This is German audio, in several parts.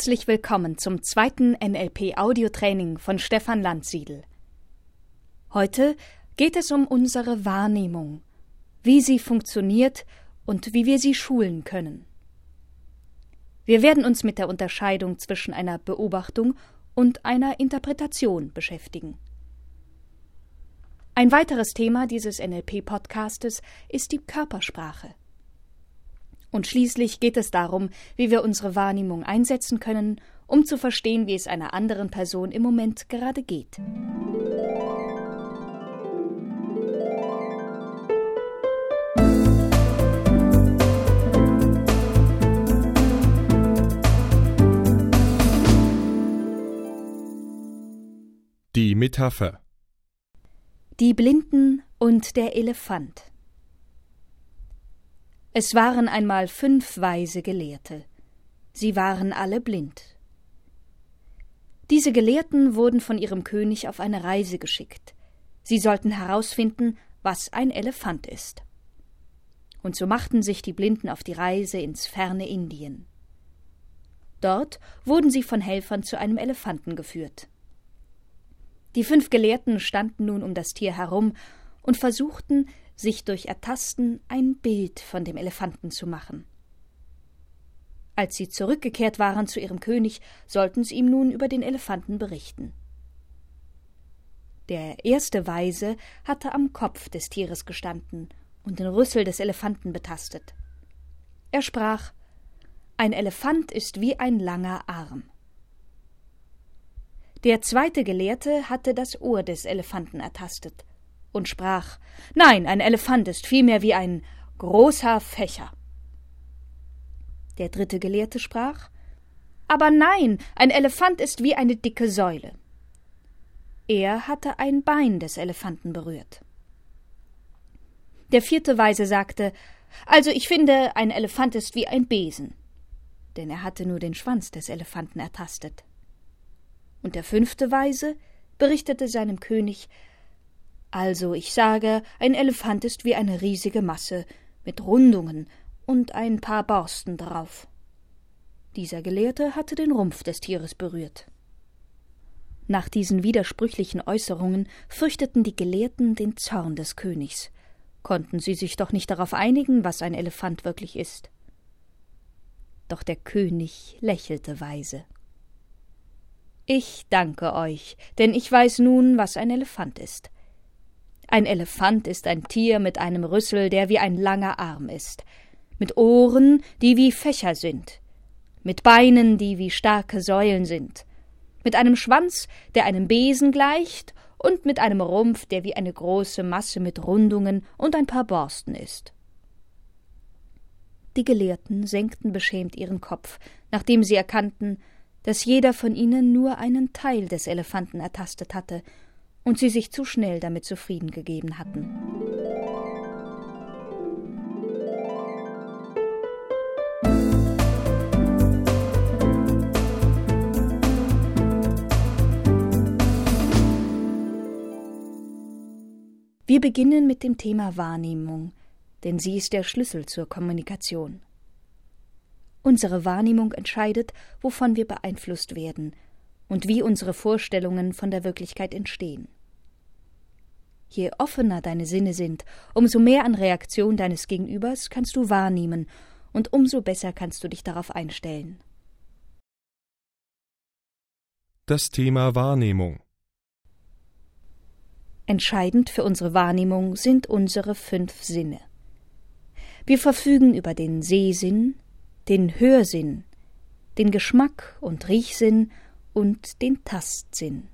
Herzlich willkommen zum zweiten NLP Audiotraining von Stefan Landsiedel. Heute geht es um unsere Wahrnehmung, wie sie funktioniert und wie wir sie schulen können. Wir werden uns mit der Unterscheidung zwischen einer Beobachtung und einer Interpretation beschäftigen. Ein weiteres Thema dieses NLP-Podcastes ist die Körpersprache. Und schließlich geht es darum, wie wir unsere Wahrnehmung einsetzen können, um zu verstehen, wie es einer anderen Person im Moment gerade geht. Die Metapher Die Blinden und der Elefant es waren einmal fünf weise Gelehrte. Sie waren alle blind. Diese Gelehrten wurden von ihrem König auf eine Reise geschickt. Sie sollten herausfinden, was ein Elefant ist. Und so machten sich die Blinden auf die Reise ins ferne Indien. Dort wurden sie von Helfern zu einem Elefanten geführt. Die fünf Gelehrten standen nun um das Tier herum und versuchten, sich durch Ertasten ein Bild von dem Elefanten zu machen. Als sie zurückgekehrt waren zu ihrem König, sollten sie ihm nun über den Elefanten berichten. Der erste Weise hatte am Kopf des Tieres gestanden und den Rüssel des Elefanten betastet. Er sprach Ein Elefant ist wie ein langer Arm. Der zweite Gelehrte hatte das Ohr des Elefanten ertastet und sprach Nein, ein Elefant ist vielmehr wie ein großer Fächer. Der dritte Gelehrte sprach Aber nein, ein Elefant ist wie eine dicke Säule. Er hatte ein Bein des Elefanten berührt. Der vierte Weise sagte Also ich finde, ein Elefant ist wie ein Besen, denn er hatte nur den Schwanz des Elefanten ertastet. Und der fünfte Weise berichtete seinem König, also ich sage, ein Elefant ist wie eine riesige Masse mit Rundungen und ein paar Borsten drauf. Dieser Gelehrte hatte den Rumpf des Tieres berührt. Nach diesen widersprüchlichen Äußerungen fürchteten die Gelehrten den Zorn des Königs. Konnten sie sich doch nicht darauf einigen, was ein Elefant wirklich ist. Doch der König lächelte weise. Ich danke euch, denn ich weiß nun, was ein Elefant ist. Ein Elefant ist ein Tier mit einem Rüssel, der wie ein langer Arm ist, mit Ohren, die wie Fächer sind, mit Beinen, die wie starke Säulen sind, mit einem Schwanz, der einem Besen gleicht, und mit einem Rumpf, der wie eine große Masse mit Rundungen und ein paar Borsten ist. Die Gelehrten senkten beschämt ihren Kopf, nachdem sie erkannten, dass jeder von ihnen nur einen Teil des Elefanten ertastet hatte und sie sich zu schnell damit zufrieden gegeben hatten. Wir beginnen mit dem Thema Wahrnehmung, denn sie ist der Schlüssel zur Kommunikation. Unsere Wahrnehmung entscheidet, wovon wir beeinflusst werden und wie unsere Vorstellungen von der Wirklichkeit entstehen. Je offener deine Sinne sind, umso mehr an Reaktion deines Gegenübers kannst du wahrnehmen, und umso besser kannst du dich darauf einstellen. Das Thema Wahrnehmung Entscheidend für unsere Wahrnehmung sind unsere fünf Sinne. Wir verfügen über den Sehsinn, den Hörsinn, den Geschmack und Riechsinn und den Tastsinn.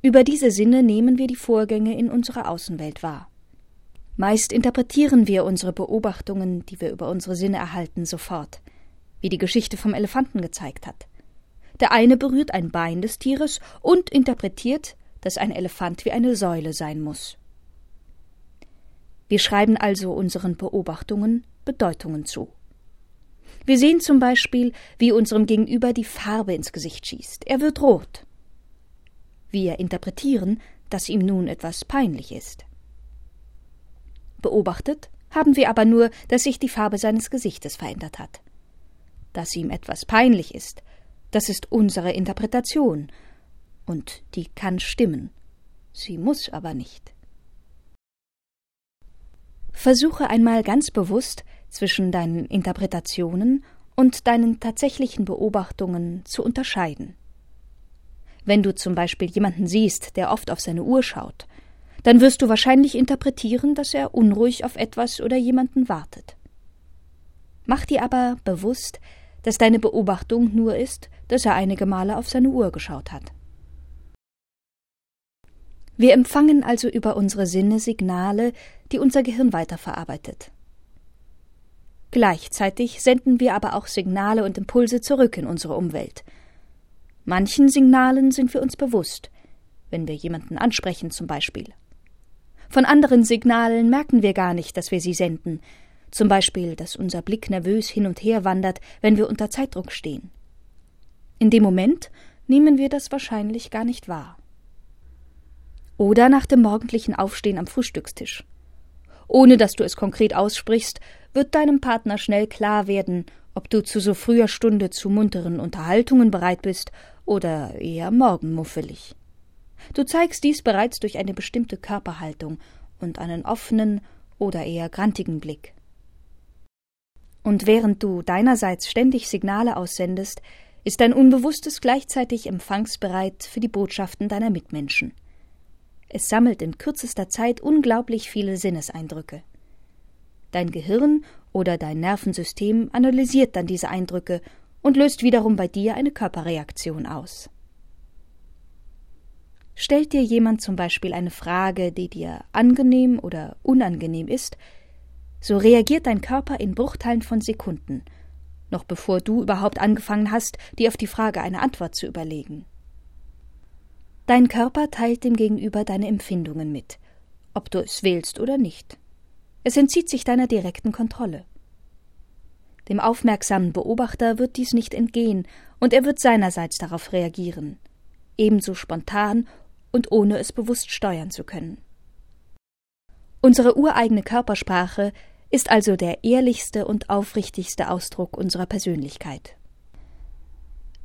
Über diese Sinne nehmen wir die Vorgänge in unserer Außenwelt wahr. Meist interpretieren wir unsere Beobachtungen, die wir über unsere Sinne erhalten, sofort, wie die Geschichte vom Elefanten gezeigt hat. Der eine berührt ein Bein des Tieres und interpretiert, dass ein Elefant wie eine Säule sein muss. Wir schreiben also unseren Beobachtungen Bedeutungen zu. Wir sehen zum Beispiel, wie unserem Gegenüber die Farbe ins Gesicht schießt. Er wird rot. Wir interpretieren, dass ihm nun etwas peinlich ist. Beobachtet haben wir aber nur, dass sich die Farbe seines Gesichtes verändert hat. dass ihm etwas peinlich ist, das ist unsere Interpretation, und die kann stimmen, sie muss aber nicht. Versuche einmal ganz bewusst zwischen deinen Interpretationen und deinen tatsächlichen Beobachtungen zu unterscheiden. Wenn du zum Beispiel jemanden siehst, der oft auf seine Uhr schaut, dann wirst du wahrscheinlich interpretieren, dass er unruhig auf etwas oder jemanden wartet. Mach dir aber bewusst, dass deine Beobachtung nur ist, dass er einige Male auf seine Uhr geschaut hat. Wir empfangen also über unsere Sinne Signale, die unser Gehirn weiterverarbeitet. Gleichzeitig senden wir aber auch Signale und Impulse zurück in unsere Umwelt. Manchen Signalen sind wir uns bewusst, wenn wir jemanden ansprechen zum Beispiel. Von anderen Signalen merken wir gar nicht, dass wir sie senden, zum Beispiel, dass unser Blick nervös hin und her wandert, wenn wir unter Zeitdruck stehen. In dem Moment nehmen wir das wahrscheinlich gar nicht wahr. Oder nach dem morgendlichen Aufstehen am Frühstückstisch. Ohne dass du es konkret aussprichst, wird deinem Partner schnell klar werden, ob du zu so früher Stunde zu munteren Unterhaltungen bereit bist oder eher morgenmuffelig. Du zeigst dies bereits durch eine bestimmte Körperhaltung und einen offenen oder eher grantigen Blick. Und während du deinerseits ständig Signale aussendest, ist dein Unbewusstes gleichzeitig empfangsbereit für die Botschaften deiner Mitmenschen. Es sammelt in kürzester Zeit unglaublich viele Sinneseindrücke. Dein Gehirn oder dein Nervensystem analysiert dann diese Eindrücke und löst wiederum bei dir eine Körperreaktion aus. Stellt dir jemand zum Beispiel eine Frage, die dir angenehm oder unangenehm ist, so reagiert dein Körper in Bruchteilen von Sekunden, noch bevor du überhaupt angefangen hast, dir auf die Frage eine Antwort zu überlegen. Dein Körper teilt dem Gegenüber deine Empfindungen mit, ob du es willst oder nicht. Es entzieht sich deiner direkten Kontrolle. Dem aufmerksamen Beobachter wird dies nicht entgehen, und er wird seinerseits darauf reagieren, ebenso spontan und ohne es bewusst steuern zu können. Unsere ureigene Körpersprache ist also der ehrlichste und aufrichtigste Ausdruck unserer Persönlichkeit.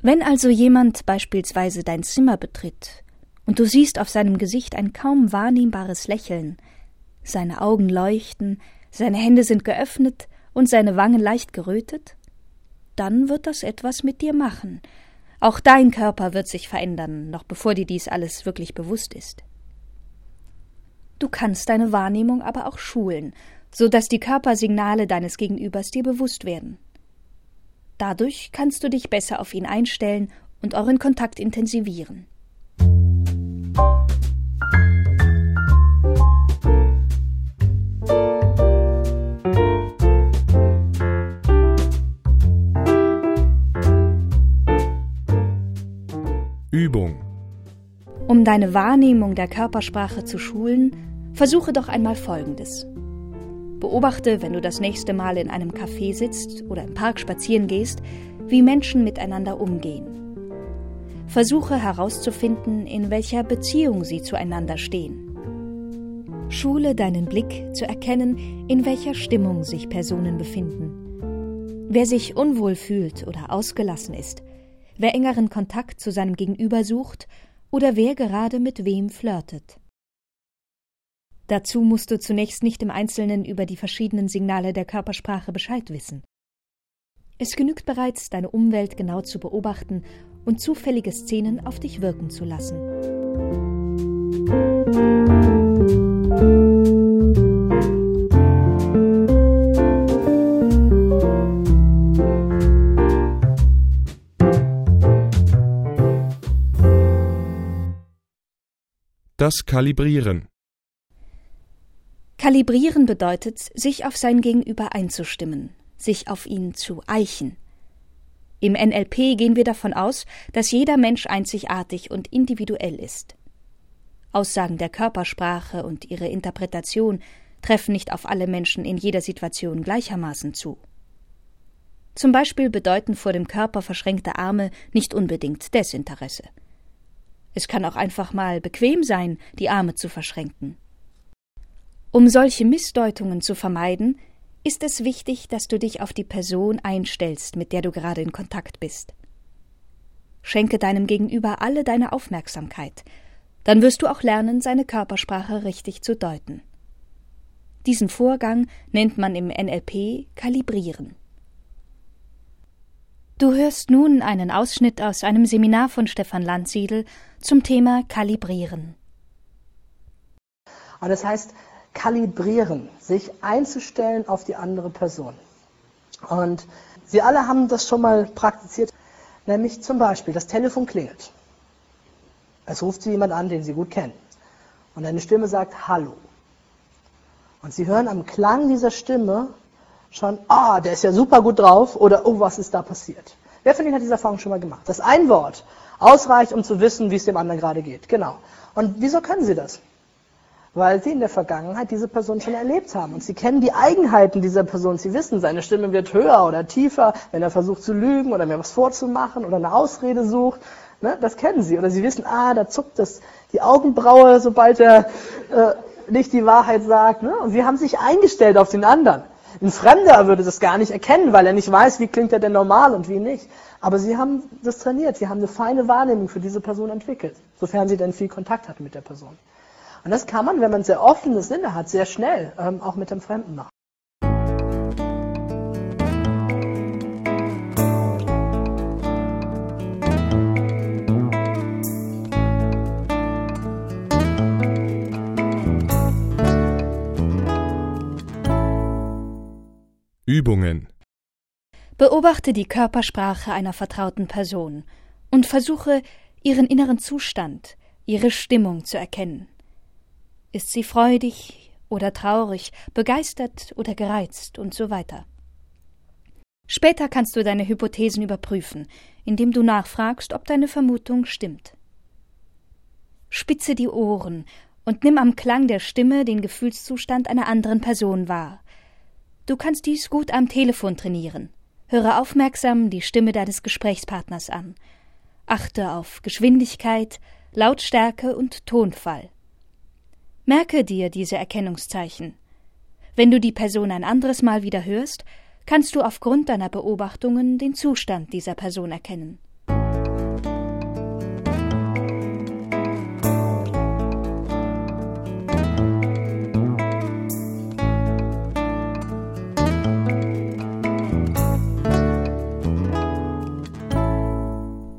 Wenn also jemand beispielsweise dein Zimmer betritt und du siehst auf seinem Gesicht ein kaum wahrnehmbares Lächeln, seine Augen leuchten, seine Hände sind geöffnet und seine Wangen leicht gerötet, dann wird das etwas mit dir machen. Auch dein Körper wird sich verändern, noch bevor dir dies alles wirklich bewusst ist. Du kannst deine Wahrnehmung aber auch schulen, so dass die Körpersignale deines Gegenübers dir bewusst werden. Dadurch kannst du dich besser auf ihn einstellen und euren Kontakt intensivieren. Deine Wahrnehmung der Körpersprache zu schulen, versuche doch einmal Folgendes. Beobachte, wenn du das nächste Mal in einem Café sitzt oder im Park spazieren gehst, wie Menschen miteinander umgehen. Versuche herauszufinden, in welcher Beziehung sie zueinander stehen. Schule deinen Blick zu erkennen, in welcher Stimmung sich Personen befinden. Wer sich unwohl fühlt oder ausgelassen ist, wer engeren Kontakt zu seinem Gegenüber sucht oder wer gerade mit wem flirtet. Dazu musst du zunächst nicht im Einzelnen über die verschiedenen Signale der Körpersprache Bescheid wissen. Es genügt bereits, deine Umwelt genau zu beobachten und zufällige Szenen auf dich wirken zu lassen. Das Kalibrieren. Kalibrieren bedeutet, sich auf sein Gegenüber einzustimmen, sich auf ihn zu eichen. Im NLP gehen wir davon aus, dass jeder Mensch einzigartig und individuell ist. Aussagen der Körpersprache und ihre Interpretation treffen nicht auf alle Menschen in jeder Situation gleichermaßen zu. Zum Beispiel bedeuten vor dem Körper verschränkte Arme nicht unbedingt Desinteresse. Es kann auch einfach mal bequem sein, die Arme zu verschränken. Um solche Missdeutungen zu vermeiden, ist es wichtig, dass du dich auf die Person einstellst, mit der du gerade in Kontakt bist. Schenke deinem Gegenüber alle deine Aufmerksamkeit, dann wirst du auch lernen, seine Körpersprache richtig zu deuten. Diesen Vorgang nennt man im NLP Kalibrieren. Du hörst nun einen Ausschnitt aus einem Seminar von Stefan Landsiedel zum Thema Kalibrieren. Und das heißt, kalibrieren, sich einzustellen auf die andere Person. Und Sie alle haben das schon mal praktiziert, nämlich zum Beispiel, das Telefon klingelt. Es ruft Sie jemand an, den Sie gut kennen. Und eine Stimme sagt Hallo. Und Sie hören am Klang dieser Stimme schon, ah, der ist ja super gut drauf oder oh, was ist da passiert. Wer von Ihnen hat diese Erfahrung schon mal gemacht? Das ein Wort ausreicht, um zu wissen, wie es dem anderen gerade geht. Genau. Und wieso können Sie das? Weil Sie in der Vergangenheit diese Person schon erlebt haben und Sie kennen die Eigenheiten dieser Person. Sie wissen, seine Stimme wird höher oder tiefer, wenn er versucht zu lügen oder mir was vorzumachen oder eine Ausrede sucht. Ne? Das kennen Sie. Oder Sie wissen, ah, da zuckt das die Augenbraue, sobald er äh, nicht die Wahrheit sagt. Ne? Und Sie haben sich eingestellt auf den anderen. Ein Fremder würde das gar nicht erkennen, weil er nicht weiß, wie klingt er denn normal und wie nicht. Aber sie haben das trainiert, sie haben eine feine Wahrnehmung für diese Person entwickelt, sofern sie denn viel Kontakt hatten mit der Person. Und das kann man, wenn man sehr offene Sinne hat, sehr schnell ähm, auch mit dem Fremden machen. Übungen Beobachte die Körpersprache einer vertrauten Person und versuche, ihren inneren Zustand, ihre Stimmung zu erkennen. Ist sie freudig oder traurig, begeistert oder gereizt und so weiter. Später kannst du deine Hypothesen überprüfen, indem du nachfragst, ob deine Vermutung stimmt. Spitze die Ohren und nimm am Klang der Stimme den Gefühlszustand einer anderen Person wahr. Du kannst dies gut am Telefon trainieren. Höre aufmerksam die Stimme deines Gesprächspartners an. Achte auf Geschwindigkeit, Lautstärke und Tonfall. Merke dir diese Erkennungszeichen. Wenn du die Person ein anderes Mal wieder hörst, kannst du aufgrund deiner Beobachtungen den Zustand dieser Person erkennen.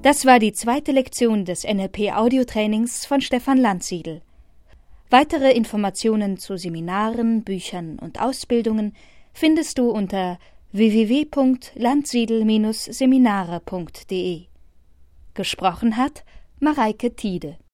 Das war die zweite Lektion des NLP Audiotrainings von Stefan Landsiedel. Weitere Informationen zu Seminaren, Büchern und Ausbildungen findest du unter www.landsiedel-seminare.de. Gesprochen hat Mareike Tiede